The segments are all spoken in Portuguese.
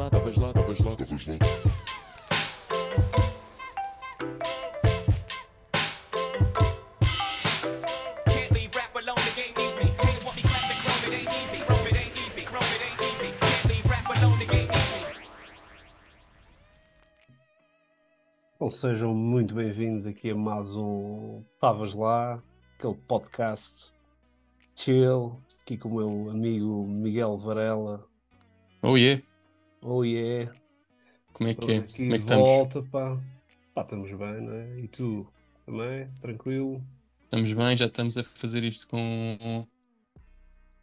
lá, estavas lá, estavas lá, estavas lá. Bom, sejam muito bem-vindos aqui a mais um Estavas Lá, aquele podcast chill, aqui com o meu amigo Miguel Varela. Oh yeah, Oh yeah, como é que é? estamos Como é que estamos? volta, pá. Pá, estamos bem, não é? E tu também? Tranquilo? Estamos bem, já estamos a fazer isto com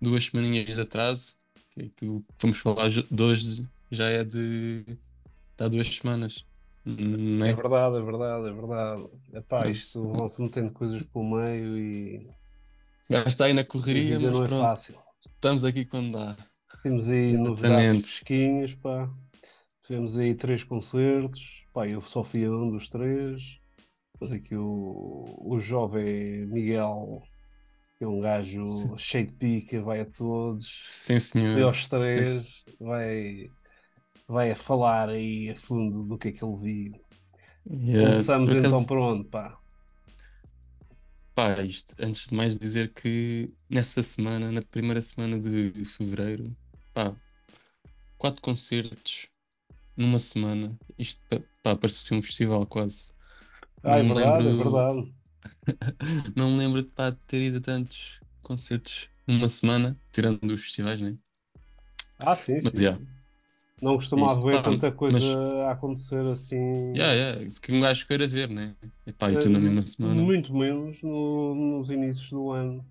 duas semaninhas de atraso. O que vamos falar ju- de hoje já é de, há duas semanas. Não É é? verdade, é verdade, é verdade. Epá, Mas- isto vão-se metendo coisas pelo meio e Já está aí na correria, mas não é pronto, fácil. estamos aqui quando dá. Temos aí novidades fresquinhas, pá. Tivemos aí três concertos, pá, eu só fui a um dos três. Mas aqui o, o jovem Miguel, que é um gajo Sim. cheio de pica, vai a todos, Sim, senhor. aos três, vai, vai a falar aí a fundo do que é que ele viu. Yeah, Começamos então por onde, pá? pá, isto, antes de mais dizer que nessa semana, na primeira semana de fevereiro, pá, quatro concertos numa semana. Isto pá, parecia um festival quase. Ah, é verdade, é lembro- verdade. Não me lembro de pá, ter ido a tantos concertos numa semana, tirando os festivais, né? Ah, sim, Mas sim. já. Não costumava ver pá, tanta coisa mas- a acontecer assim. Yeah, yeah, isso que um gajo queira ver, né? E pá, e tu na Eh, mesma semana. Muito menos no- nos inícios do ano.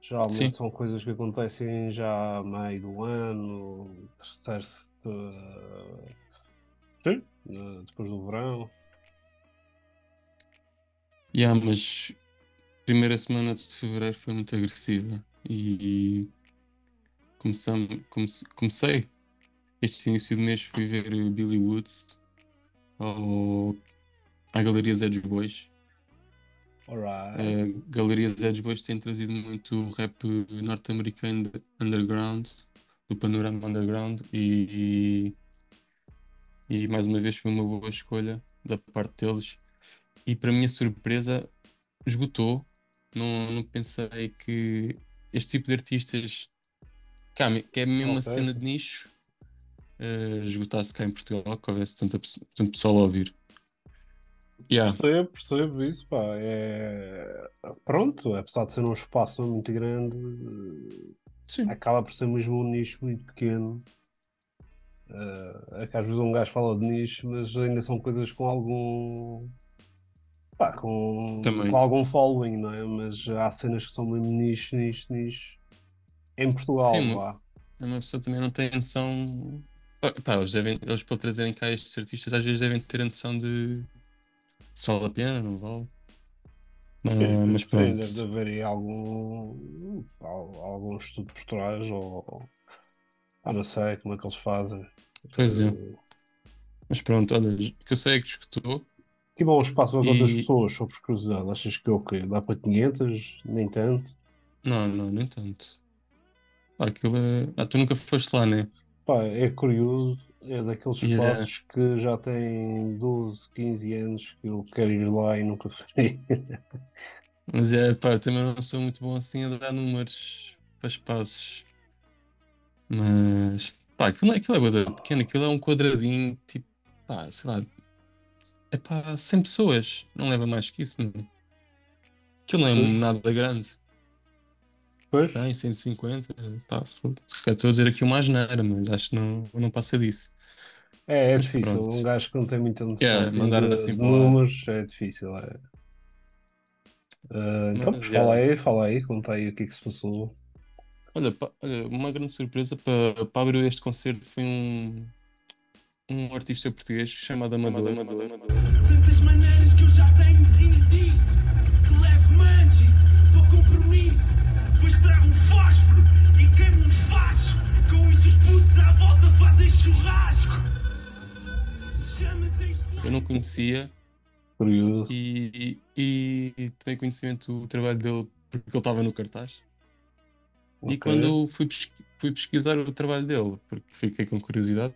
Geralmente Sim. são coisas que acontecem já a meio do ano, terceiro, eh, sim, depois do verão. Yeah, mas primeira semana de fevereiro foi muito agressiva e começam, comece- comecei este início de mês fui ver Billy Woods ao, à Galeria Edge Boys. Alright. A Galeria Edge Boys tem trazido muito rap norte-americano de- underground, do panorama underground e, e, e mais uma vez foi uma boa escolha da parte deles. E para minha surpresa, esgotou. Não, não pensei que este tipo de artistas, cá, que é mesmo uma cena de nicho, eh, esgotasse cá em Portugal, que houvesse tanta, tanto pessoal a ouvir. Yeah, Percebo, percebo isso, pá. É... Pronto, apesar de ser um espaço muito grande, sim. acaba por ser mesmo um nicho muito pequeno. Eh, é que às vezes um gajo fala de nicho, mas ainda são coisas com algum. Pá, com, com algum following, não é? Mas há cenas que são mesmo nicho, nicho, nicho. Em Portugal, Sim, vá. uma pessoa também não tem noção. Pá, eles, devem, eles para trazerem cá estes artistas, às vezes devem ter a noção de se vale a pena, não vale. Ah, Sim, mas sim, pronto. deve haver aí algum, al- algum estudo por trás, ou. Ah, não sei como é que eles fazem. Pois é. Eh, Mas pronto, olha, que eu sei é que escutou. Que bom espaço a quantas E- pessoas, só por curiosidade. Achas que é o quê? Dá para 500? Nem tanto? Não, não, nem tanto. Pá, aquilo é... Ah, tu nunca foste lá, né? Pá, é curioso, é daqueles Yeah. espaços que já têm 12, 15 anos que eu quero ir lá e nunca fui. Mas é, pá, eu também não sou muito bom assim a dar números para espaços. Mas, pá, aquilo, é- aquilo é bué da pequeno, aquilo é um quadradinho, tipo, pá, sei lá, é pá, 100 pessoas, não leva mais que isso, mano. Aquilo não é nada grande. Pois. 100, 150, pá, foda-se. Se calhar Estou a dizer aqui uma asneira, mas acho que não, não passa disso. É, é Mas difícil. pronto. Um gajo que não tem muita noção Yeah, assim, mandar de, assim de números é difícil. É. Ah, então, Mas, fala yeah. aí, fala aí, conta aí o que é que se passou. Olha, pá, olha, uma grande surpresa para, para abrir este concerto foi um, um artista português chamado Amador. Tantas maneiras que eu já tenho de rir disso. Que leve manches para o compromisso. Depois trago um fósforo e queimo um facho. Com isso os putos à volta fazem churrasco. Eu não conhecia Curioso. e, e, e tomei conhecimento do trabalho dele porque ele estava no cartaz. E Ok. quando fui, pesqui- fui pesquisar o trabalho dele, porque fiquei com curiosidade,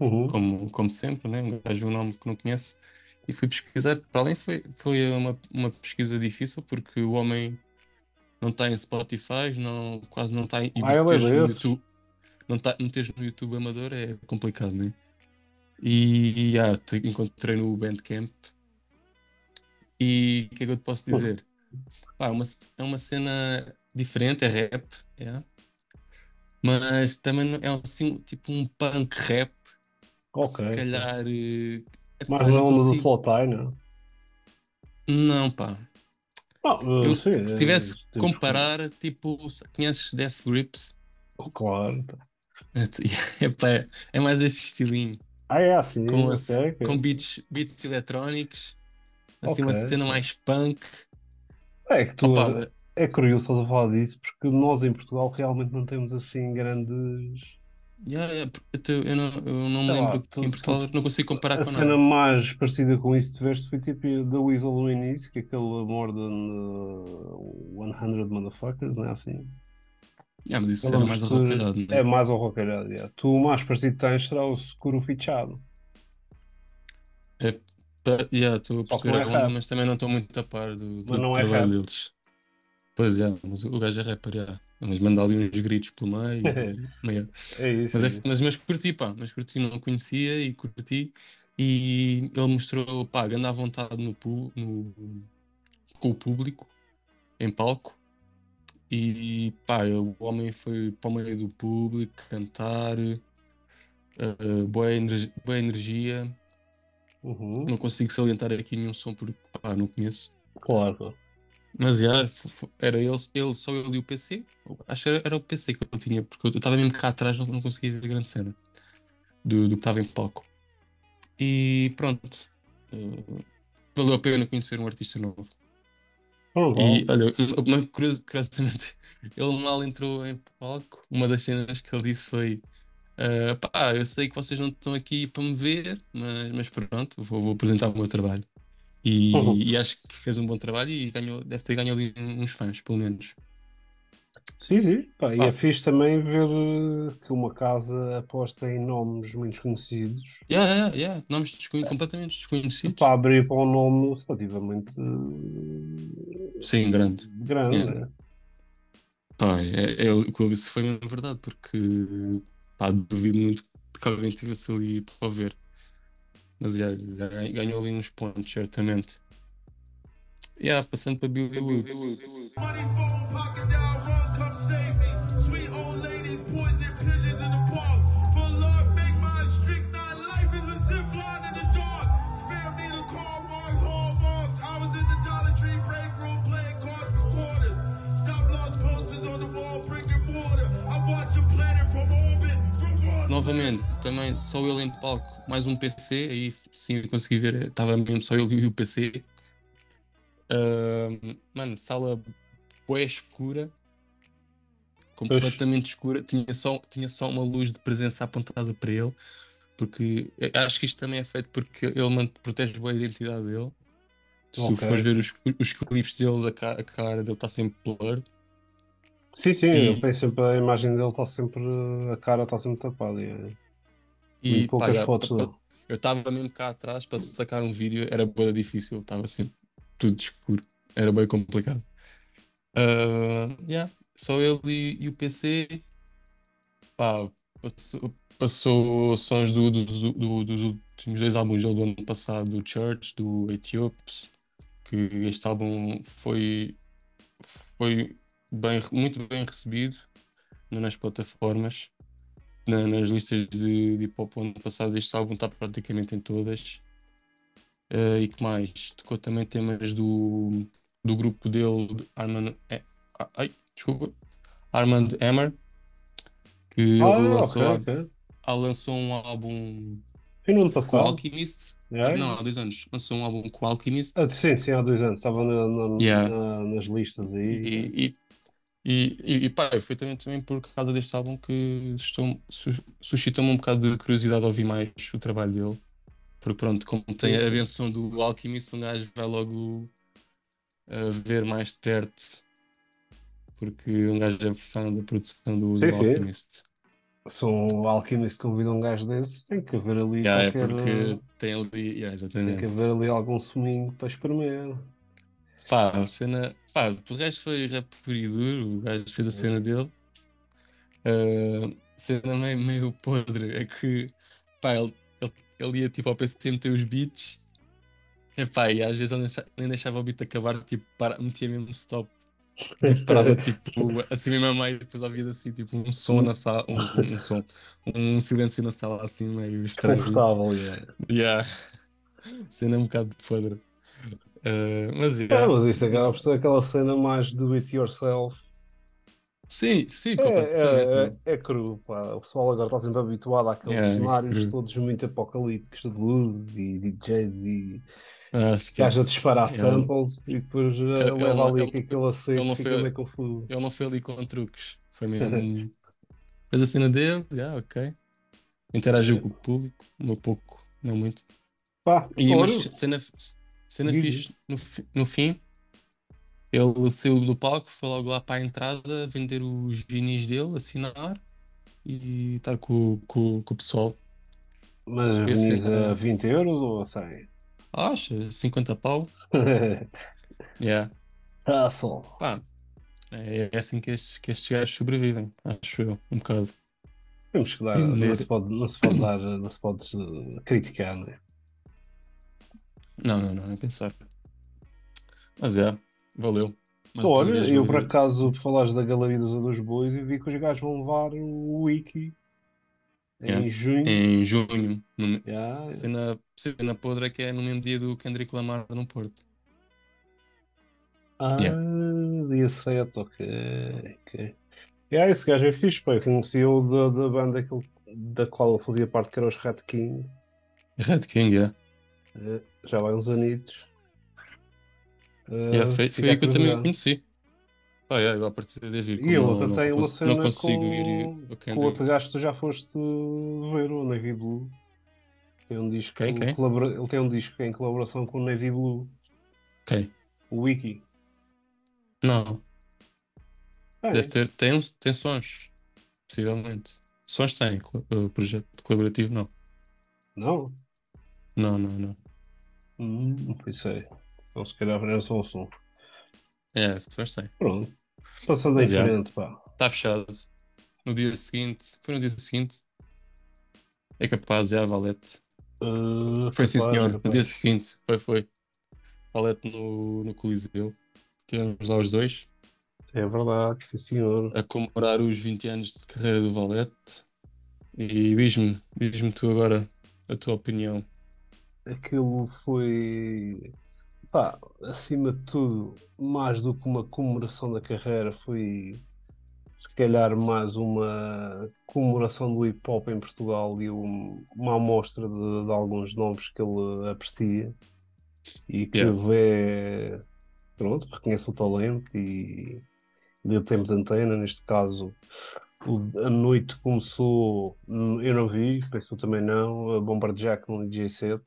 Uhum. como, como sempre, né? Um gajo um nome que não conhece, e fui pesquisar. Para além, foi, foi uma, uma pesquisa difícil, porque o homem não está em Spotify, não, quase não está em. E Ah, é meteres no? YouTube, não tá, meteres no YouTube amador é complicado, né? E ah, te- encontrei no Bandcamp. E o que é que eu te posso dizer? Pá, é uma, é uma cena diferente, é rap, é. Mas também é assim, tipo um punk rap. Ok. Se calhar. eh, na não do consigo- Flotai, não? Não, pá. Ah, Eu, sim, se é, tivesse que comparar, tipo, conheces Death Grips? Claro. Epá, é, é mais este estilinho. Ah, é assim, Com, ok, a- ok. com beats, beats eletrónicos. Assim, uma Ok. cena mais punk. É que tu Opa, é curioso estás a falar disso porque nós em Portugal realmente não temos assim grandes. Yeah, yeah, eu, não, eu não me lembro que em tu- Portugal não consigo comparar A com cena nada. mais parecida com isso que tiveste foi tipo da Weasel no início, que é aquele More Than uh, 100 Motherfuckers, não é assim? Yeah, mas isso Ela era mais arroqueirado, né? É mais ao rockeirado, yeah. Tu o mais parecido tens será o Seguro Fichado. Yeah, Estou a perceber é a onda, mas também não estou muito a par do, do não é trabalho rap. deles. Pois é, mas o gajo é rapper, yeah. Mas manda ali uns gritos pelo meio. meio- É isso. Mas, é mas, mas curti, pá, mas curti, não conhecia e curti. E ele mostrou, pá, grande à vontade no, no- com o público, em palco. E pá, o homem foi para o meio do público cantar, uh, boa, energi- boa energia. Uhum. Não consigo salientar aqui nenhum som porque pá, não conheço. Claro, claro. Mas era ele, ele, só ele e o PC. Acho que era, era o PC que eu tinha, porque eu estava mesmo cá atrás, não, não conseguia ver a grande cena do, do que estava em palco. E pronto. eh, valeu a pena conhecer um artista novo. Pronto, E olha, curiosi- curiosamente, ele mal entrou em palco. Uma das cenas que ele disse foi: eh, pá, eu sei que vocês não estão aqui para me ver, mas, mas pronto, vou, vou apresentar o meu trabalho. E, Uhum. e acho que fez um bom trabalho e ganhou, deve ter ganho ali uns fãs, pelo menos. Sim, sim. Pá, e Pá. é fixe também ver uh, que uma casa aposta em nomes muito conhecidos Yeah, yeah, yeah. Nomes desconhe- completamente desconhecidos. para abrir para um nome relativamente Sim, grande. grande. Yeah. né? Pá, é, é, o que ele disse foi mesmo verdade, porque pá, duvido muito que alguém estivesse ali para ver. Mas já, já ganhou- ali uns pontos, certamente. Yeah, passando para Billy Woods. Money phone, Novamente, também só ele em palco, mais um PC, aí sim eu consegui ver, estava mesmo só ele e o PC. Ahm, mano, sala bué escura, completamente escura, tinha só, tinha só uma luz de presença apontada para ele, porque eu acho que isto também é feito porque ele protege boa a identidade dele. Se Ok. fores ver os, os clipes dele, a ca- a cara dele está sempre blur. Sim, sim, E- ele tem sempre a imagem dele está sempre a cara está sempre tapada. E, E muito pá, poucas já, fotos dele. Eu estava mesmo cá atrás para sacar um vídeo, era bem difícil, estava sempre tudo escuro, era bem complicado. Ah, yeah, só ele e, e o PC, pá, passou, passou sons do- dos, do- dos últimos dois álbuns do ano passado, do Church, do Ethiops, que este álbum foi, foi bem, muito bem recebido nas plataformas na- nas listas de, de hip hop ano passado, este álbum está praticamente em todas. Eh, e que mais? Tocou também temas do, do grupo dele, de Armand. ah, ai, desculpa. Armand Hammer, que Ah, lançou, ok. ah, lançou um álbum Foi no ano com passado. Alchemist. Yeah. Não, há dois anos. Lançou um álbum com Alchemist. Ah, sim, sim, há dois anos. Estava na- na- Yeah. na- nas listas aí. E, e, e, e, e pá, foi também, também por causa deste álbum que estou, su- suscitou-me um bocado de curiosidade a ouvir mais o trabalho dele. Porque pronto, como tem a benção do Alchemist, um gajo vai logo uh, ver mais de perto porque um gajo é fã da produção do, Sim, do sim. Alchemist. Se um alquimista convida um gajo desses, tem que haver ali Yeah, é qualquer. porque tem ali. Yeah, Tem que haver ali algum suminho para espremer. Pá, a cena. Pá, o resto foi rap puro e duro, o gajo fez a cena dele. Ah, cena meio, meio podre, é que pá, ele, ele, ele ia tipo ao PC meter os beats. E, pá, e às vezes ele nem deixa- nem deixava o beat acabar, tipo, para, metia mesmo stop. Parava tipo assim mesmo a meio, depois ouvia assim tipo um som na sala, um, um som, um silêncio na sala assim meio estranho. Desconfortável, yeah. Yeah. Cena um bocado podre. Ah, mas É, yeah. mas isto acaba por ser aquela cena mais do it yourself. Sim, sim, É, completamente. é, é, é cru, pá. O pessoal agora está sempre habituado àqueles Yeah, é cenários todos muito apocalípticos de luzes e DJs e Ah, gajo a esquece. disparar Ele, samples e depois ele, leva não- ali ele, com aquilo a ele seco, não fica meio confuso. ele não foi ali com truques. Foi mesmo. Fez a cena dele, yeah, ok. Interagiu com o público, um pouco, não muito. Pá, E, mas cena, cena diz, fixe, no, no fim, ele saiu do palco, foi logo lá para a entrada vender os vinis dele, assinar e estar com, com, com o pessoal. mas a vinis a cena, 20 euros ou a 100? acha, 50 pau. Yeah. Hustle. Pá, é, é assim que estes, que estes gajos sobrevivem, acho eu, um bocado. Temos que dar, não se pode, não se pode dar, não se pode eh, criticar, né? Não, não, não, nem pensar. Mas é, valeu. Mais outra Olha, eu por acaso, falares da Galeria dos Adores Bois, e vi que os gajos vão levar o Wiki Yeah. em junho. Em junho, no, Yeah. cena, cena podre é que é no mesmo dia do Kendrick Lamar no Porto. Ah, Yeah. dia 7, ok. ok. Yeah, esse gajo é fixe. Eu conheci-o da, da banda que da qual ele fazia parte, que era os Red King. Red King, yeah. Eh, já vai uns anitos. Eh, Yeah, foi, foi aí que eu também o conheci. Yeah, eu a partir de vir, E ele não, tem uma cena não consigo ir com, ao com o outro gajo tu já foste ver, o Navy Blue. Tem um disco, Quem, quem? colabora- ele tem um disco em colaboração com o Navy Blue, Ok. o Wiki. Não, deve ter, tem, tem sons, possivelmente. Sons tem, col- uh, projeto colaborativo não. Não? Não, não, não. Hum, não sei. Então se calhar era só o som. É, sons tem. Pronto. Passando em frente, pá. Está fechado. No dia seguinte, foi no dia seguinte. É capaz, é a Valete. Uh, Foi sim, capaz, senhor. No dia seguinte, foi, foi. Valete no, no Coliseu. Tivemos lá os dois É verdade, sim senhor. a comemorar os 20 anos de carreira do Valete. E diz-me, diz-me tu agora a tua opinião. Aquilo foi, pá, acima de tudo, mais do que uma comemoração da carreira, foi se calhar mais uma comemoração do hip hop em Portugal e um- uma amostra de, de alguns nomes que ele aprecia e que Yeah. vê, pronto, reconhece o talento e deu tempo de antena, neste caso. A noite começou, eu não vi, penso também não, a Bombardear com o DJ set.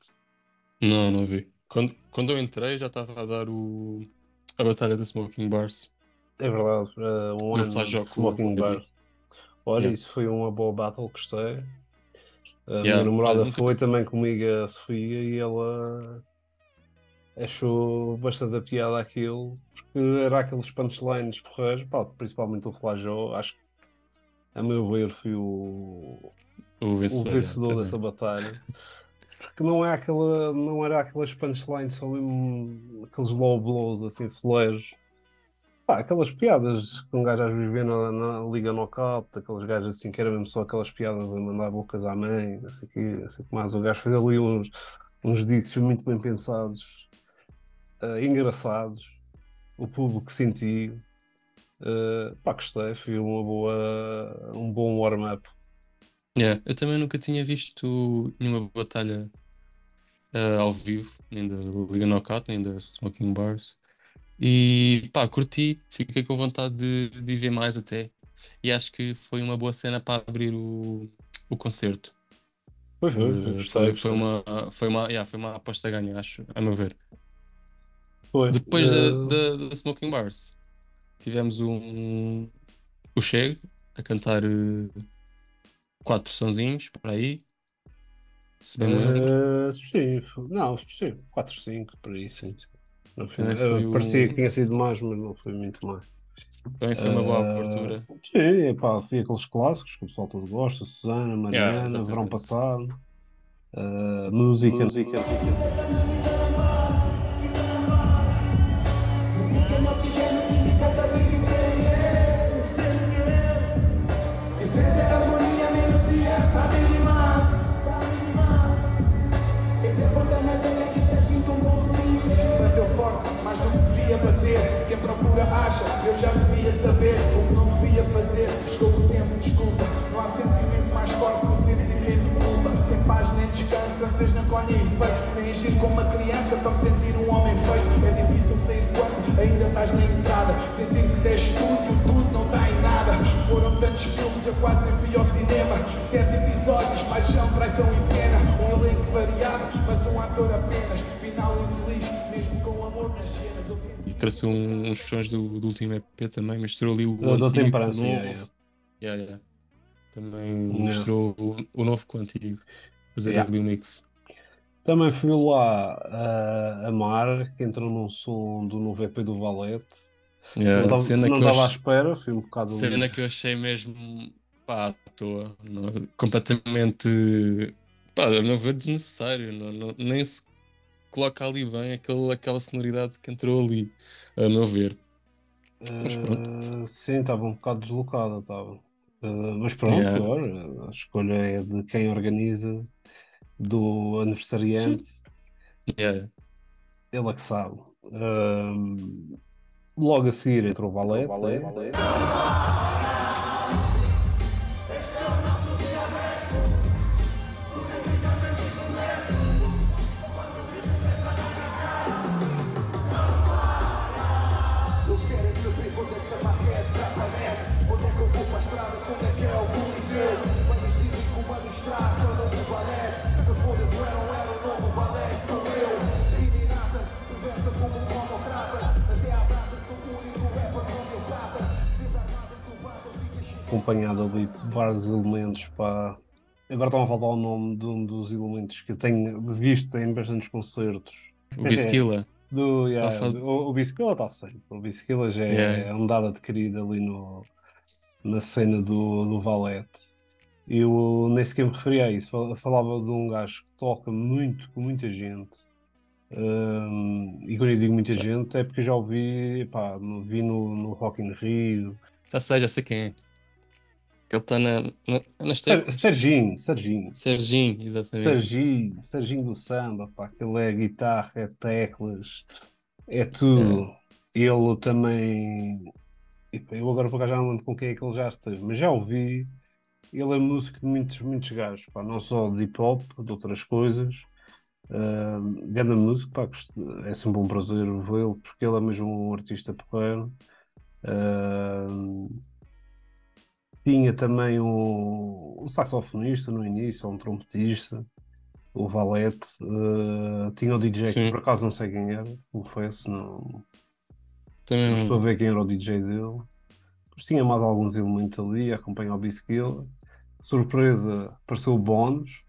Não, não vi. Quando, quando eu entrei já estava a dar o, a Batalha da Smoking Bars. É verdade, uh, um No ano de Smoking o- Bar. Olha, Yeah. isso foi uma boa battle, gostei. A minha Yeah, namorada olha, nunca- foi também comigo, a Sofia, e ela achou bastante a piada aquilo, porque era aqueles punchlines porreiros, pá, principalmente o Flajó, acho que, a meu ver, foi o, O o vencedor. vencedor yeah, dessa batalha. Porque não é aquela, não era aquelas punchlines, só aqueles low blows assim, fleiros. Pá, aquelas piadas que um gajo às vezes vê na, na Liga Knockout, aqueles gajos assim que era mesmo só aquelas piadas a mandar bocas à mãe, não sei o quê, não sei que mais. O gajo fez ali uns, uns dices muito bem pensados, eh, engraçados, o público sentiu. Eh, pá, gostei, foi uma boa, um bom warm-up. Yeah, Eu também nunca tinha visto nenhuma batalha eh, ao vivo, nem da Liga Knockout, nem da Smoking Bars. E pá, curti, fiquei com vontade de, de ver mais até. E acho que foi uma boa cena para abrir o, o concerto. Foi, foi, foi, Eh, gostei, foi, gostei. foi uma, foi uma, yeah, foi uma aposta ganha, acho, a meu ver. Foi. Depois Eh, da, da, da Smoking Bars, tivemos um, o Chego a cantar eh, quatro sonzinhos por aí. Se bem me lembro. Eh, sim, não, sim, 4, 5, por aí, sim. foi- eh, parecia o- que tinha sido mais, mas não foi muito mais. Também foi uma boa Eh, abertura. Sim, epá, foi aqueles clássicos que o pessoal todo gosta, Susana, Mariana, exatamente. Verão Passado, eh, música, música, Música Eu já devia saber o que não devia fazer. Chegou o tempo, desculpa. Não há sentimento mais forte que o sentimento de culpa. Sem paz nem descanso, ansias não colhem efeito. Nem agir como uma criança para me sentir um homem feito. É difícil sair quando ainda estás na entrada. Sentir que deste tudo e o tudo não dá em nada. Foram tantos filmes, eu quase nem fui ao cinema. Sete episódios, paixão, traição e pena. Um elenco variado, mas um ator apenas. Final infeliz, mesmo com um- uns sons do, do último EP também, misturou ali o, Do- do antigo com o Temperança, novo. yeah, yeah. Yeah, yeah. Também Yeah. misturou o, o novo com o antigo. Fazer Yeah. ali o mix. Também fui lá a Amar, que entrou num som do novo EP do Valete. Yeah, não estava cena não que eu estava à espera, fui um bocado Cena que eu achei mesmo pá, à toa, não- completamente pá, a meu ver desnecessário, não, não- nem se coloca ali bem aquele, aquela sonoridade que entrou ali, a meu ver. Mas pronto. Eh, sim, estava um bocado deslocada, estava. Eh, mas pronto, Yeah. agora a escolha é de quem organiza, do aniversariante, Yeah. ele é que sabe. Ahm, logo a seguir entrou o Valete. né? Eles acompanhado ali por vários elementos. Pá. Agora estão a falar o nome de um dos elementos que eu tenho visto em bastantes concertos. O Bisquila. Do, yeah, Tá do- o, o Bisquila está sempre. O Bisquila já é Yeah. um dado adquirido ali no, na cena do, do Valete. Eu nem sequer me referia a isso. Fal- Falava de um gajo que toca muito com muita gente. Hum, e quando eu digo muita gente é porque já ouvi, pá, vi no, no Rock in Rio. Já sei, já sei quem é. Que ele está na, na, nas teclas. Serginho, Serginho. Serginho, exatamente. Serginho, Serginho do samba, pá, aquele é guitarra, é teclas, é tudo. Ele também. Eu agora por acaso já não lembro com quem é que ele já esteve, mas já ouvi. Ele é músico de muitos, muitos gajos, pá, não só de hip hop, de outras coisas. Uh, grande músico, pá, é sempre um prazer vê-lo, porque ele é mesmo um artista porreiro. Uh, tinha também um, um saxofonista no início, um trompetista, o Valete. Uh, tinha o DJ que por acaso não sei quem era, confesso, não, não Também estou a não. ver quem era o DJ dele. Mas tinha mais alguns elementos ali acompanhar o Bisquila. Surpresa, apareceu o Bónus.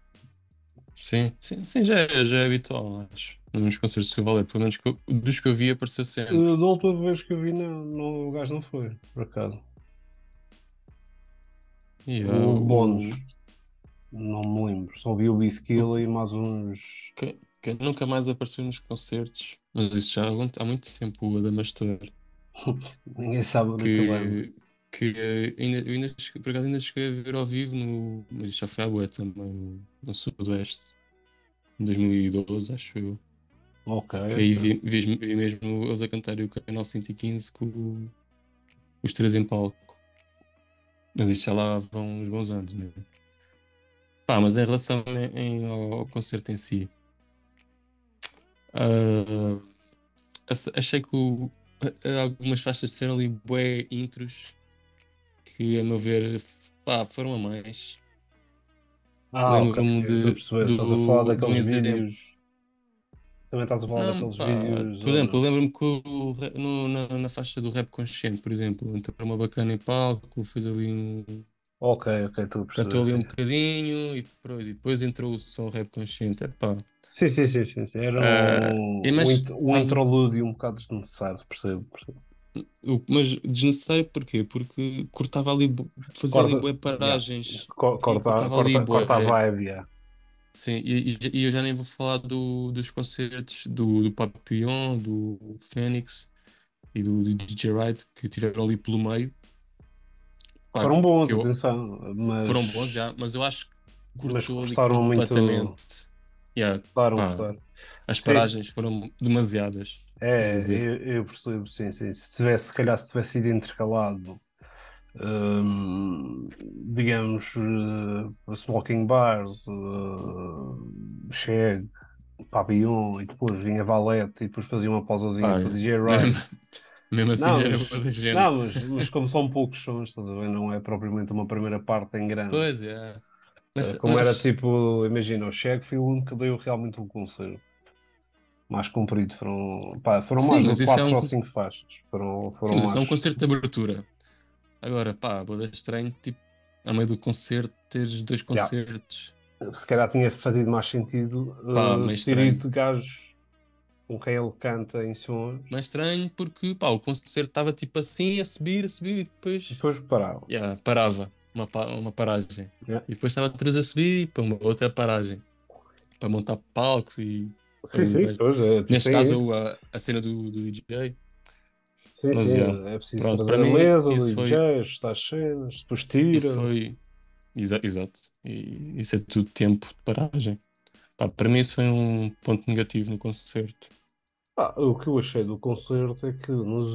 Sim, sim, sim, já é, já é habitual, acho. Nos concertos do Valé, pelo menos que eu- dos que eu vi, apareceu sempre. Uh, da última vez que eu vi, não, não, o gajo não foi, por acaso. E, ah, O Bónus, não me lembro. Só vi o Bisquila e mais uns. que, que nunca mais apareceu nos concertos, mas isso já há muito, há muito tempo, o Adamastor, Ninguém sabe onde é que anda. que, eh, ainda, eu ainda, por acaso ainda cheguei a ver ao vivo, no, mas isso já foi à boa também, no, Sudoeste, em 2012, acho eu. Ok. Que aí vi, vi, vi mesmo eles a cantarem o Canal 115 com os três em palco. Mas isto já lá vão uns bons anos, né? Pá, mas em relação em- em- ao, concerto em si, ach- achei que o- algumas faixas disseram ali bué intros que, a meu ver, pá, foram a mais. Ah. Lembro-me a de- do- Estás a falar um daqueles vídeos. Também estás a falar Não, daqueles pá, vídeos. por exemplo, eu lembro-me que o no- na, na faixa do rap consciente, por exemplo, entrou uma bacana em palco, fez ali um. Ok, ok, estou a cantou ali perceber. um bocadinho e depois, e depois entrou o som rap consciente. Epá, Sim, sim, sim, sim, sim. Era Ah, um, mas um, um interlúdio um bocado desnecessário, percebo. percebo. mas desnecessário porquê? Porque cortava ali, fazia ali Corta- bué paragens. Co- e Corta, cortava ali corta, corta a vibe, yeah. Sim, e, e- eu já nem vou falar do, dos concertos do, do Papillon, do Fênix e do, do DJ Right que tiveram ali pelo meio. Pá, Foram bons, eu- atenção, mas foram bons já, mas eu acho que cortou ali gostaram muito- completamente. Yeah, Claro, pá, claro. as Sim. paragens foram demasiadas. É, eu, eu percebo, sim, sim. Se tivesse, se calhar, se tivesse sido intercalado, hum, digamos, uh, Smoking Bars, uh, Shag, Papillon, e depois vinha Valete, e depois fazia uma pausazinha Ah, para o DJ Right. Mesmo assim Não, já era da gente. Não, mas, mas como são poucos sons, estás a ver? Não é propriamente uma primeira parte em grande. Pois é. Mas, Uh, como mas- era tipo, imagina, o Shag foi o único que deu realmente um concerto. Mais comprido, foram, pá, foram Sim, mais mas de isso é 4 um ou 5 faixas. Foram, foram Sim, mas é um mais. concerto de abertura. Agora, pá, boa estranho, tipo, a meio do concerto, teres dois Yeah. concertos. Se calhar tinha fazido mais sentido Pá, uh, mas ter ido de gajos com quem ele canta em sons Mas estranho porque, pá, o concerto estava tipo assim, a subir, a subir e depois, e depois parava. yeah, parava, uma, uma paragem. Yeah. E depois estava vez a subir para uma outra paragem. Para montar palcos e, Sim, sim, mas- é. tu neste tens caso, a, a cena do, do DJ. Sim, mas, sim, yeah. é preciso Pronto, para mim, mesa, isso foi- ajustar as cenas, depois tira. Isso foi. Exa- exato. E isso é tudo tempo de paragem. Pá, para mim, isso foi um ponto negativo no concerto. Ah, o que eu achei do concerto é que nos,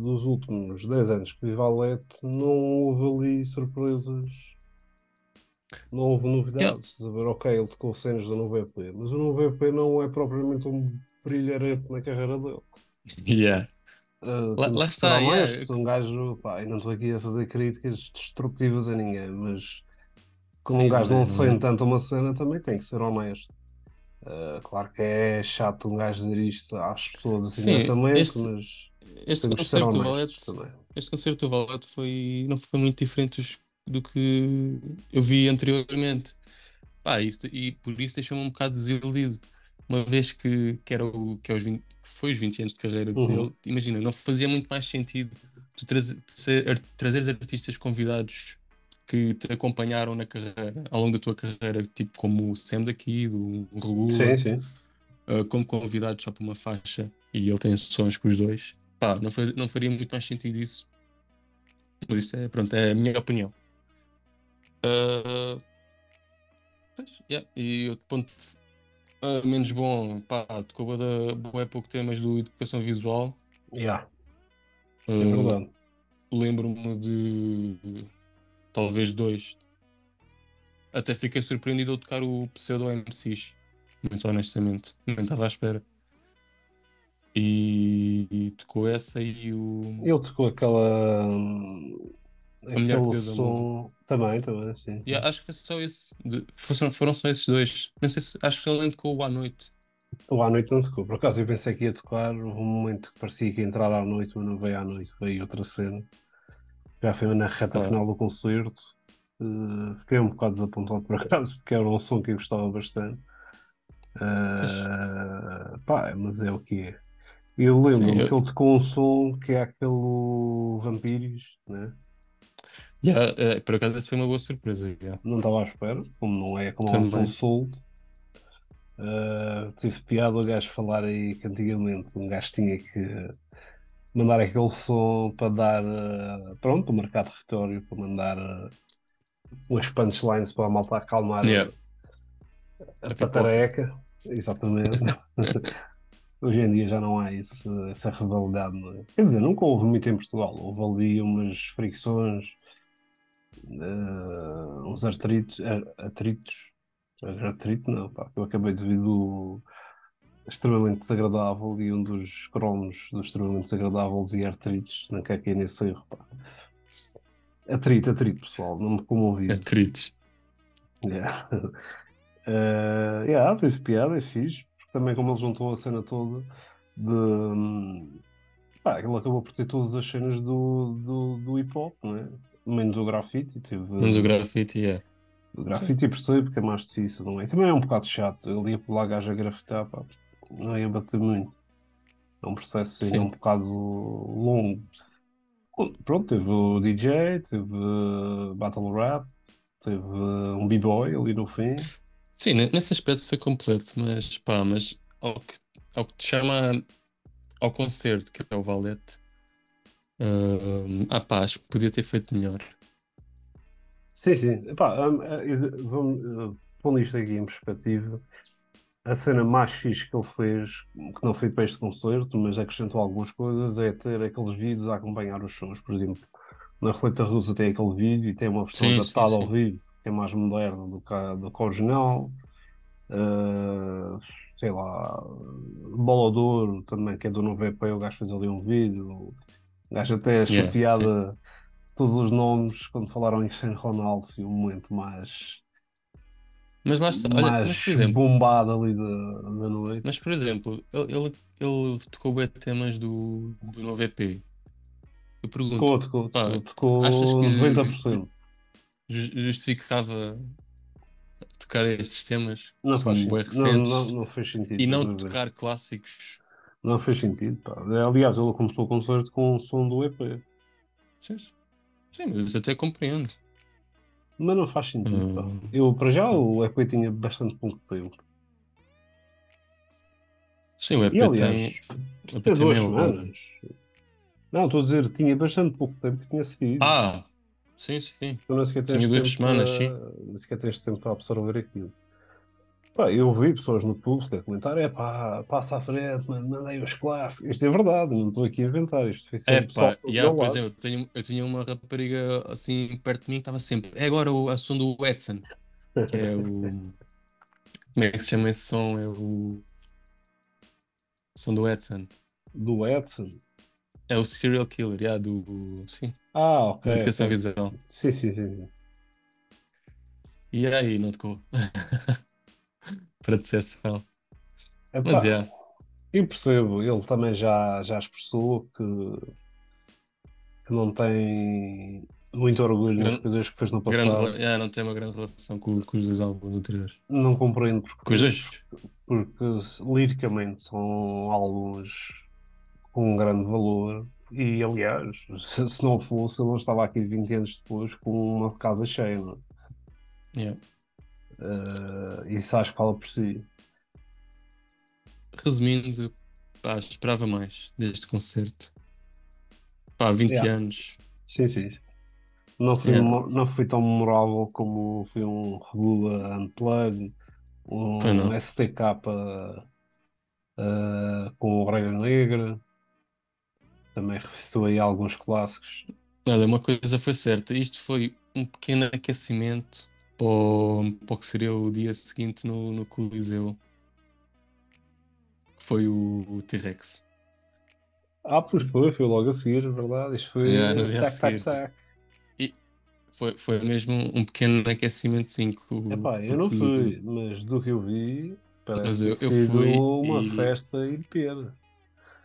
nos últimos 10 anos que vi Valete não houve ali surpresas, não houve novidades. Ver, ok, ele tocou cenas do novo EP, mas o novo EP não é propriamente um brilharete na carreira dele. Yeah. Ah, Lá- lá está, ser yeah. honestos, um gajo, pá, e não estou aqui a fazer críticas destrutivas a ninguém, mas como Sim, um gajo não não é- é. sente tanto uma cena, também tem que ser honesto. Ah, claro que é chato um gajo dizer isto às pessoas assim Sim, diretamente, este- mas Este concerto do Valete, este concerto do Valete foi, não foi muito diferente do que eu vi anteriormente. Pá, isso, e por isso deixou-me um bocado desiludido. Uma vez que, que, era o, que, é os 20 que foi os 20 anos de carreira Uhum. dele, imagina, não fazia muito mais sentido tu traze- ser- ar- trazeres artistas convidados que te acompanharam na carreira, ao longo da tua carreira, tipo como o Sam daqui, do Regula, Sim, sim. uh, como convidados só para uma faixa e ele tem sons com os dois. Pá, não, faz- não faria muito mais sentido isso. Mas isso é, pronto, é a minha opinião. Uh, pois, yeah, E outro ponto uh, menos bom, pá, tocou da boa pouco temas do Educação Visual. Yeah, é Uh, verdade. Lembro-me de talvez dois. Até fiquei surpreendido ao tocar o pseudo MCs, muito honestamente. Nem estava à espera. E, e tocou essa e o. Ele tocou aquela. Hum, Mulher que Deus som. Também, também, sim. E acho que foi só esse. de- foram, só esses dois. Não sei se. Acho que ele tocou o à noite. O à noite não tocou. Por acaso eu pensei que ia tocar. Houve um momento que parecia que ia entrar à noite, mas não veio à noite, veio outra cena. Já foi na reta Ah. final do concerto. Uh, fiquei um bocado desapontado por acaso, porque era um som que eu gostava bastante. Uh, pá, mas é o que é. Eu lembro-me que ele tocou um som que é aquele Vampiros, né? Yeah, é, por acaso, essa foi uma boa surpresa. yeah. Não estava à espera, como não é como Também. um solto. Uh, tive piada o gajo falar aí que antigamente um gajo tinha que mandar aquele som para dar, uh, pronto, para marcar território, para mandar uh, umas punchlines para a malta acalmar Yeah. a, A pipoca. patareca. Exatamente. Hoje em dia já não há esse- essa rivalidade, é? Quer dizer, nunca houve muito em Portugal. Houve ali umas fricções, eh, uns artritos, atritos, atrito não, pá, eu acabei de ver do extremamente desagradável e um dos cromos do extremamente desagradável dizia artritos, não quer cair nesse erro, pá. Atrito, atrito, pessoal, não me comovi. Atritos. Yeah. Uh, yeah, teve piada, é fixe, também como ele juntou a cena toda de. hum, Pá, ele acabou por ter todas as cenas do, do, do hip hop, não é? Menos o grafite, teve. Mas o grafite, é. O grafite percebo que é mais difícil, não é? E também é um bocado chato. Ele ia lá gajo a grafitar, pá, não ia bater muito. É um processo ainda um bocado longo. Pronto, teve o DJ, teve uh, Battle Rap, teve uh, um B-Boy ali no fim. Sim, ne- nesse aspecto foi completo, mas pá, mas ao que, ao que te chama ao concerto, que é o Valete, pá, acho que podia ter feito melhor. Sim, sim. Epá, hum, eh, vamos, eh, pondo isto aqui em perspectiva, a cena mais fixe que ele fez, que não foi para este concerto, mas acrescentou algumas coisas, é ter aqueles vídeos a acompanhar os sons. Por exemplo, na Roleta Russa tem aquele vídeo e tem uma versão Sim, sim, adaptada ao sim. vivo, que é mais moderna do que a, do que a original. Uh, sei lá, Bola de Ouro também, que é do novo EP, o gajo fez ali um vídeo. O gajo até achou Yeah, piada todos os nomes quando falaram em Cristiano Ronaldo, foi um momento mais, Mas lá está, olha, mais mas por exemplo, bombado ali da, da noite. mas por exemplo, ele, ele, ele tocou bem temas do, do novo EP. Eu pergunto, Tocou, tocou, pá, tocou, achas que- 90%. ju- justificava tocar esses temas Não são faz sentido. Não, não, não fez sentido. e não tocar clássicos? Não fez sentido. pá. Aliás, ele começou o concerto com o som do EP. Sim, sim, mas até compreendo. Mas não faz sentido. pá. Hum. Eu, para já, o EP tinha bastante pouco tempo. Sim, o EP E aliás, tem. O EP tem duas semanas. Não, estou a dizer, tinha bastante pouco tempo que tinha saído. Ah, sim, sim. Tens tinha duas semanas, para- sim. Nem sequer tens tempo para absorver aquilo. Pá, eu vi pessoas no público a comentar: é pá, passa à frente, mandei os clássicos. Isto é verdade, não estou aqui a inventar. Isto foi É sempre pessoal pá, yeah, por lado. exemplo, eu, tenho, eu tinha uma rapariga assim perto de mim que estava sempre. É agora o a som do Edson, que é o. Como é que se chama esse som? É o. Som do Edson. Do Edson. É o Serial Killer, yeah, do. Sim, Ah, ok. educação visual. Sim, sim, sim. sim. E aí, não tocou. Para decepção. Epá, Mas é. Eu percebo, ele também já, já expressou que, que não tem muito orgulho nas Grande- coisas que fez no Grande, passado. rela- yeah, não tem uma grande relação com, com os dois álbuns anteriores. Não compreendo porque, Com os dois. porque liricamente são álbuns com um grande valor e aliás, se, não fosse, ele não estava aqui 20 anos depois com uma casa cheia. não é? Yeah. Eh, isso acho que fala por si. Resumindo, pá, esperava mais deste concerto. Pá, 20 Yeah. anos. Sim, sim. Não foi, Yeah. não foi tão memorável como foi um Regula Unplugged, um. STK eh, com o Regra Negra. Também revisitou aí alguns clássicos. Olha, uma coisa foi certa, isto foi um pequeno aquecimento para o, para o que seria o dia seguinte no, no Coliseu. Que foi o, o T-Rex. Ah, pois foi, foi logo a seguir, é verdade. Isto foi Yeah, no dia a tac, tac, tac. Foi, foi mesmo um pequeno aquecimento sim. com- Epá, eu não fui, mas do que eu vi, Mas parece eu- ter eu sido fui uma e- festa inteira.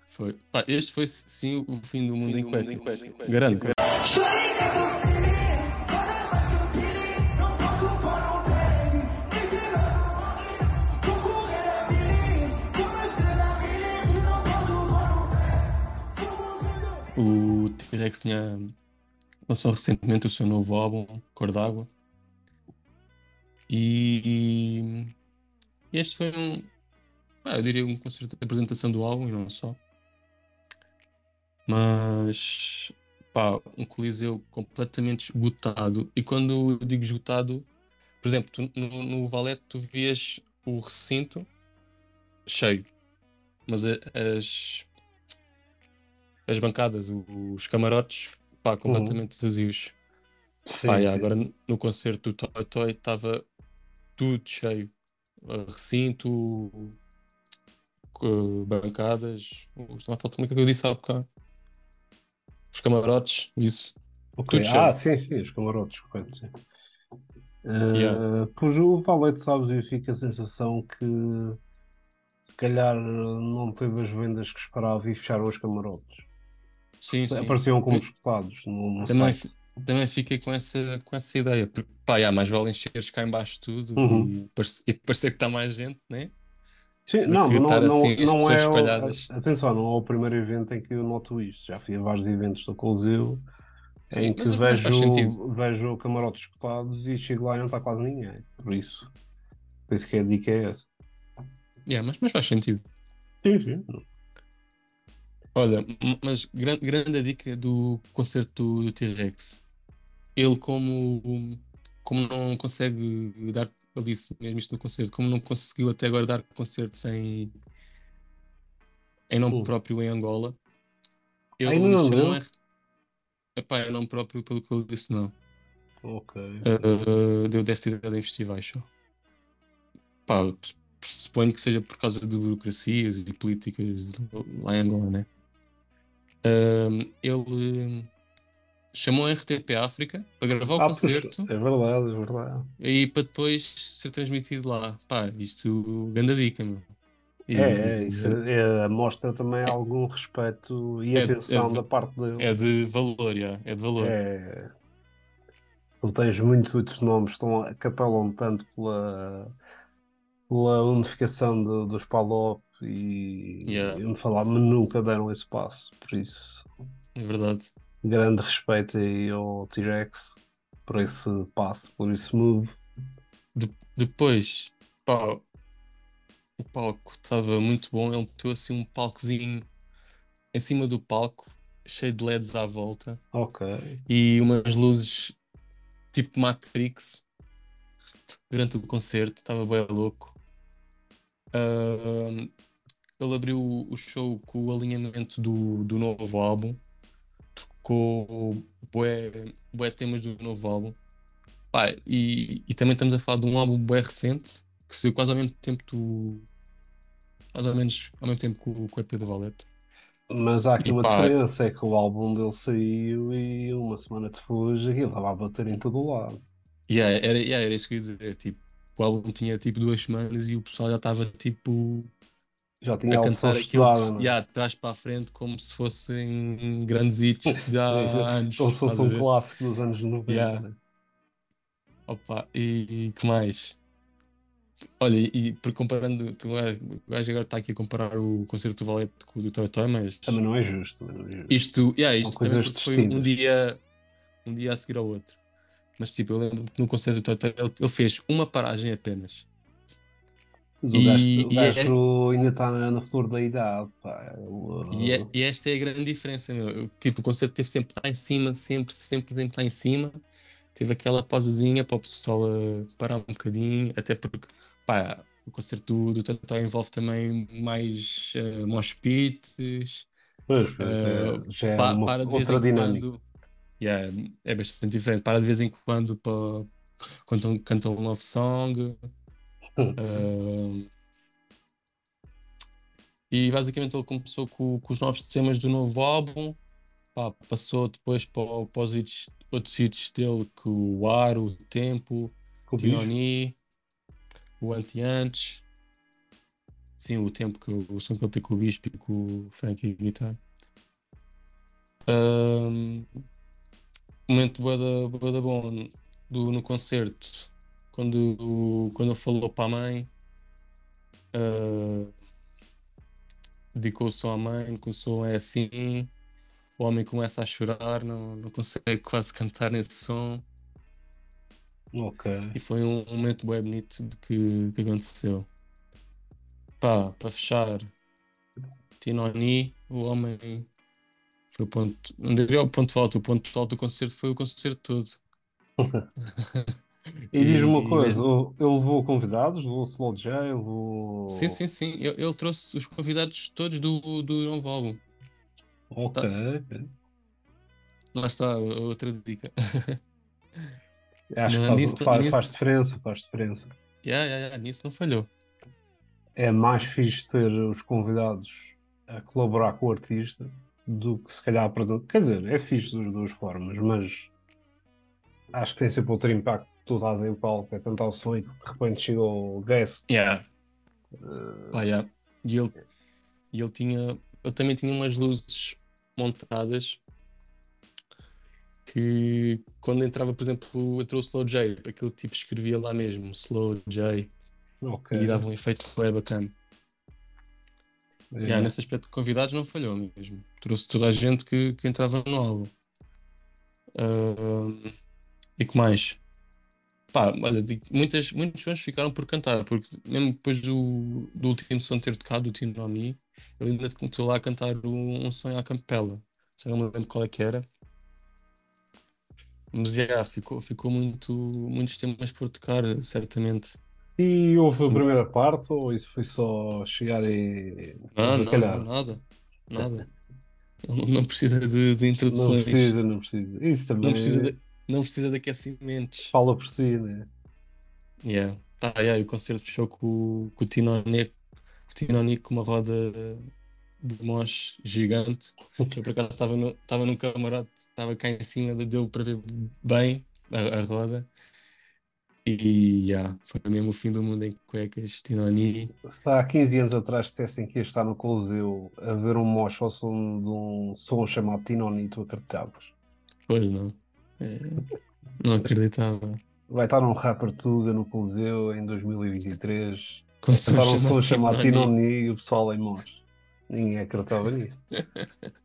Foi. Pá, este foi sim o fim do mundo em cuecas. Garanto. O T-Rex tinha lançou recentemente o seu novo álbum, Cor d'Água. E este foi um, pá, eu diria um concerto de apresentação do álbum e não só. Mas pá, um coliseu completamente esgotado. E quando eu digo esgotado, por exemplo, tu, no, no Valete tu vias o recinto cheio, mas as, as bancadas, o- os camarotes, pá, completamente vazios. Sim, Pá, sim. agora no- concerto do Toy Toy estava tudo cheio. Uh, recinto, bancadas, estava a faltar como é que eu disse há bocado. Os camarotes, isso. Ok, tudo cheio. Ah, sim, sim, os camarotes, correto. Sim. Eh, Yeah. Pois o Valete, sabes, eu fico a sensação que se calhar não teve as vendas que esperava e fecharam os camarotes. Sim, sim. Apareciam como escutados no, no Também, também fiquei com essa, com essa ideia. Porque, pá, yeah, mais vale encheres cá em baixo tudo Uhum. e, parece- e parecer que está mais gente, né? Sim, do não, não, não, assim, as não pessoas é espalhadas. atenção, não é o primeiro evento em que eu noto isto. Já fui a vários eventos do Coliseu Sim, em que faz vejo, vejo camarotes escutados e chego lá e não está quase ninguém. Por isso, penso que a dica é essa. Yeah, mas, mas faz sentido. Sim, sim. Olha, mas gran- grande dica do concerto do T-Rex. Ele, como, como não consegue dar, ele disse mesmo isto no concerto, como não conseguiu até agora dar concertos em, em nome Hum. próprio em Angola, ele não chamou? R... Epá, em nome próprio, pelo que ele disse, não. Ok. Uh, deu deve ter dado em festivais só. Pá, suponho que seja por causa de burocracias e políticas lá em Angola, né? Um, ele chamou a RTP África para gravar o Ah, concerto é verdade, é verdade. e para depois ser transmitido lá. Pá, isto, grande dica, meu. E- É, é, isso é, mostra também algum respeito e É- atenção é de- da parte dele. É de valor, já, é de valor. É, tu tens muitos outros nomes que estão, a- que apelam tanto pela, pela unificação do- dos PALOP e, Yeah. e me falar, mas nunca deram esse passo. Por isso, É verdade. grande respeito aí ao T-Rex por esse passo, por esse move. De- depois, pá, o palco estava muito bom. Ele meteu assim um palcozinho em cima do palco, cheio de LEDs à volta Ok. e umas luzes tipo Matrix durante o concerto. Estava bem louco. Ahm, ele abriu o show com o alinhamento do, do novo álbum, tocou bué, bué temas do novo álbum. Pá, e, e também estamos a falar de um álbum bem recente que saiu quase ao mesmo tempo do. Mais ou menos ao mesmo tempo que o EP do Valete. Mas há aqui E uma pá- diferença, é que o álbum dele saiu e uma semana depois aquilo estava a bater em todo o lado. Yeah, era, yeah, era isso que eu ia dizer. Tipo, o álbum tinha tipo duas semanas e o pessoal já estava tipo Já tinha a cantar aquilo é? yeah, de trás para a frente como se fossem grandes hits de há anos. Como se fosse um clássico dos anos 90. Yeah. né? Opa, e, e que mais? Olha, e comparando, tu, é, o gajo agora está aqui a comparar o concerto do Valete com o do Toy Toy, mas Também não é justo. Não é justo. isto, yeah, isto também foi um dia, um dia a seguir ao outro. Mas tipo, eu lembro que no concerto do Toy Toy ele, ele fez uma paragem apenas. Mas o E- e é- ainda está na, na flor da idade. Pá. Ele, E, é- e esta é a grande diferença, meu. Eu, Tipo, o concerto teve sempre lá em cima, sempre, sempre, sempre lá em cima. Teve aquela pausazinha para o pessoal eh, parar um bocadinho, até porque, pá, o concerto do, do Totó envolve também mais uh, mosh pits, Pois, pois, é- já é pa- uma, para de vez outra em dinâmica. quando. Yeah, é bastante diferente. Para de vez em quando para, cantam, cantam um love song. Eh, e basicamente ele começou com, com os novos temas do novo álbum. Pá, passou depois para, para os hits- outros hits dele, que o Ar, o Tempo, o. Tinoni, o Anti-Antes. Sim, o tempo que o som que ele tem com o Bispo e com o Frankie Guitar. Um, momento bué da, bué da bom do, no concerto, quando, quando ele falou para a mãe, uh, dedicou o som à mãe, som é assim, o homem começa a chorar, não, não consegue quase cantar nesse som. Ok. E foi um, um momento bem bonito de que, que aconteceu. Pá, para fechar, Tinoni, o homem foi o ponto. Não diria o ponto alto, o ponto alto do concerto foi o concerto todo. E diz-me uma E coisa, mesmo- ele levou convidados, levou o Slow J, levou... Sim, sim, sim. Ele, ele trouxe os convidados todos do, do novo álbum. Ok. Lá está, a outra dica. Acho que Não, faz, nisso- faz, nisso- faz diferença, faz diferença. yeah, yeah, yeah, nisso não falhou. É mais fixe ter os convidados a colaborar com o artista do que se calhar apresentar. Quer dizer, é fixe das duas formas, mas acho que tem sempre outro impacto. Tu estás em palco a cantar o som e de repente chega o guest. Yeah. eh, Pá, yeah. E ele, e ele tinha. Ele também tinha umas luzes montadas que quando entrava, por exemplo, entrou o Slow J, aquele tipo escrevia lá mesmo, Slow J, Ok. e dava um efeito bem bacana. É. Yeah, nesse aspecto de convidados não falhou mesmo. Trouxe toda a gente que, que entrava no álbum. Ahm, e que mais? Pá, olha, muitas, muitos fãs ficaram por cantar, porque mesmo depois do, do último som ter tocado, o Tino No Me, ele ainda começou lá a cantar um, um som à capela. Já não me lembro qual é que era. Mas yeah, ficou, ficou muito, muitos temas por tocar, certamente. E houve a primeira parte ou isso foi só chegar e Não, não, não, nada. Nada. Ele não precisa de, de Não introduções. precisa, não precisa. Isso também Não precisa de, não precisa de aquecimentos. fala por si, né? Yeah. Tá, yeah, o concerto fechou com, o- com o Tinoni, com o Tinoni com uma roda de mosh gigante. Eu por acaso estava no, estava num camarote, estava cá em cima, deu para ver bem a, a roda. E yeah, foi mesmo o fim do mundo em cuecas, Tinoni. Se há 15 anos atrás dissessem que ia estar no Coliseu a ver um mosh ao som de um som chamado Tinoni, tu acreditavas? Pois não. Não acreditava. Vai estar um rapper Tuga no Coliseu em 2023 Com a um som chamado Tinoni. E o pessoal em mosh. Ninguém acreditava nisso.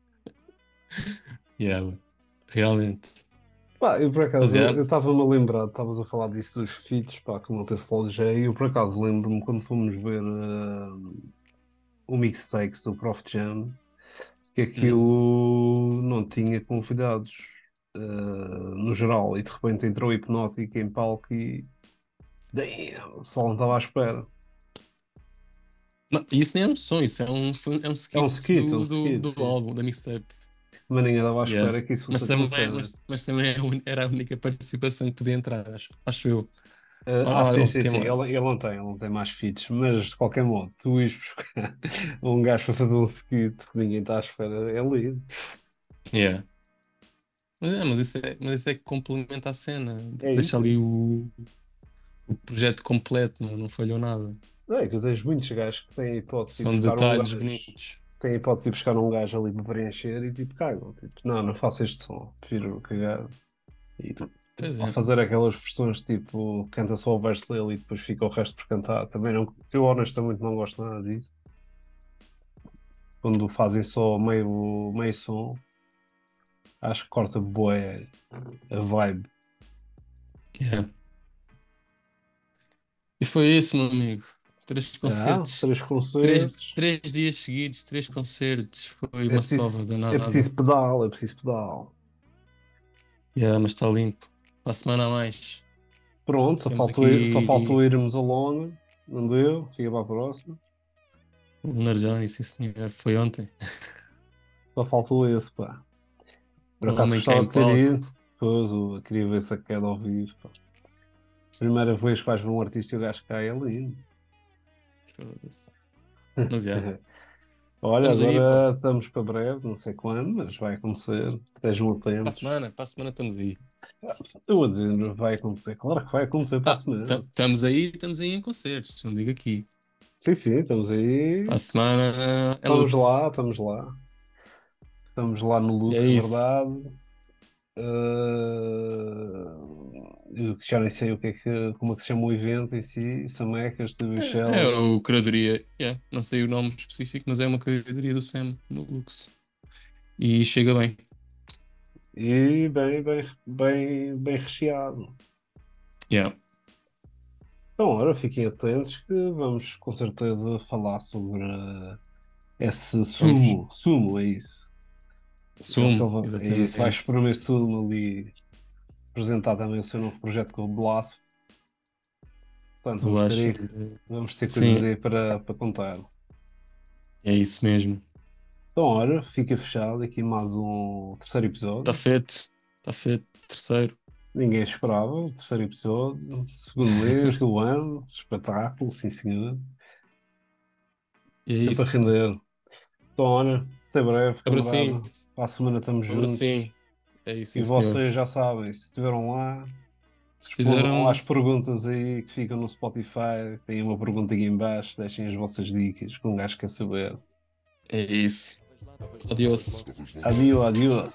Yeah, realmente. Pá, eu por acaso, é. eu estava-me a lembrar, estavas a falar disso dos feats, pá, teve solo J, e eu por acaso lembro-me quando fomos ver ah, o mixtakes do Prof Jam, que aquilo não tinha convidados ah, no geral, e de repente entrou Hipnótico em palco e damn, o pessoal não estava à espera. Não, isso nem é um som, isso é um, é um skit, É um skit, do, é um do, skit, do sim. álbum, da mixtape. Mas ninguém estava à Yeah. espera que isso Mas fosse também, acontecer. mas, mas também é era a única participação que podia entrar, acho, acho eu. Ah, Ah, ah, sim, sim, sim, ele, ele não tem, ele não tem mais feats, mas de qualquer modo, tu ires buscar um gajo para fazer um skit que ninguém está à espera, é lindo. Yeah. Mas, é, mas, isso é, mas isso é que complementa a cena. É Deixa isso. ali o, o projeto completo, não, não falhou nada. Não, e tu tens muitos gajos que têm a hipótese de São buscar um detalhes gajo, bonitos. têm a hipótese de buscar um gajo ali para preencher e tipo cagam. Tipo, não, não faço este som, prefiro cagar. E é. fazer aquelas versões tipo, canta só o verso dele e depois fica o resto por cantar. Também não, eu honestamente não gosto nada disso. Quando fazem só meio, meio som, acho que corta bué a vibe. Yeah. E foi isso, meu amigo. Três Ah, concertos. três Três, concertos. três dias seguidos, três concertos. Foi É uma preciso- sova danada. É preciso pedal, é preciso pedal. Yeah, mas está limpo. Para a semana a mais. Pronto, só faltou, aqui- só faltou irmos a Lona. Não deu, fica para a próxima. O Nardoni, sim senhor. Foi ontem. Só faltou esse, pá. Por Um acaso gostava de ter ido. Pois, eu queria ver essa queda ao vivo, pá. Primeira vez que vais ver um artista e o gajo cai é. Foda-se. Mas yeah. Olha, Estamos aí, agora estamos para breve, não sei quando, mas vai acontecer. Estejam Para a semana, para a semana estamos aí. Eu vou dizer, vai acontecer. Claro que vai acontecer para a Ah, semana. ta- Estamos aí, estamos aí em concertos, não digo aqui. Sim, sim, estamos aí. Para a semana é Estamos lá, estamos lá. Estamos lá no Lux, É verdade. Ah, eu já nem sei o que é que, como é que se chama o evento em si, Samecas, de Michel. É o curadoria, yeah, não sei o nome específico, mas é uma curadoria do SEM no Lux. E chega bem. E bem, bem, bem, bem recheado. Yeah. Então, ora, fiquem atentos que vamos com certeza falar sobre ah, esse sumo. Sumo, é isso. Sumo, É exatamente. isso, vais para meu sumo ali apresentar também o seu novo projeto com o Blasfo. Portanto, vamos ter, que vamos ter coisas aí para, para contar. é isso mesmo. Então, ora, fica fechado aqui mais um terceiro episódio. Está feito, está feito. Terceiro. Ninguém esperava, o terceiro episódio, segundo mês do ano, espetáculo, sim senhor. E é Sempre isso. a render. Então, ora, até breve, Abracinho. Para a semana estamos juntos. É isso, E senhor. vocês já sabem, se estiveram lá, Se tiveram, às perguntas aí que ficam no Spotify. Tem uma pergunta aqui em baixo. Deixem as vossas dicas que um gajo quer saber. é isso. Adiós. Adio, adios.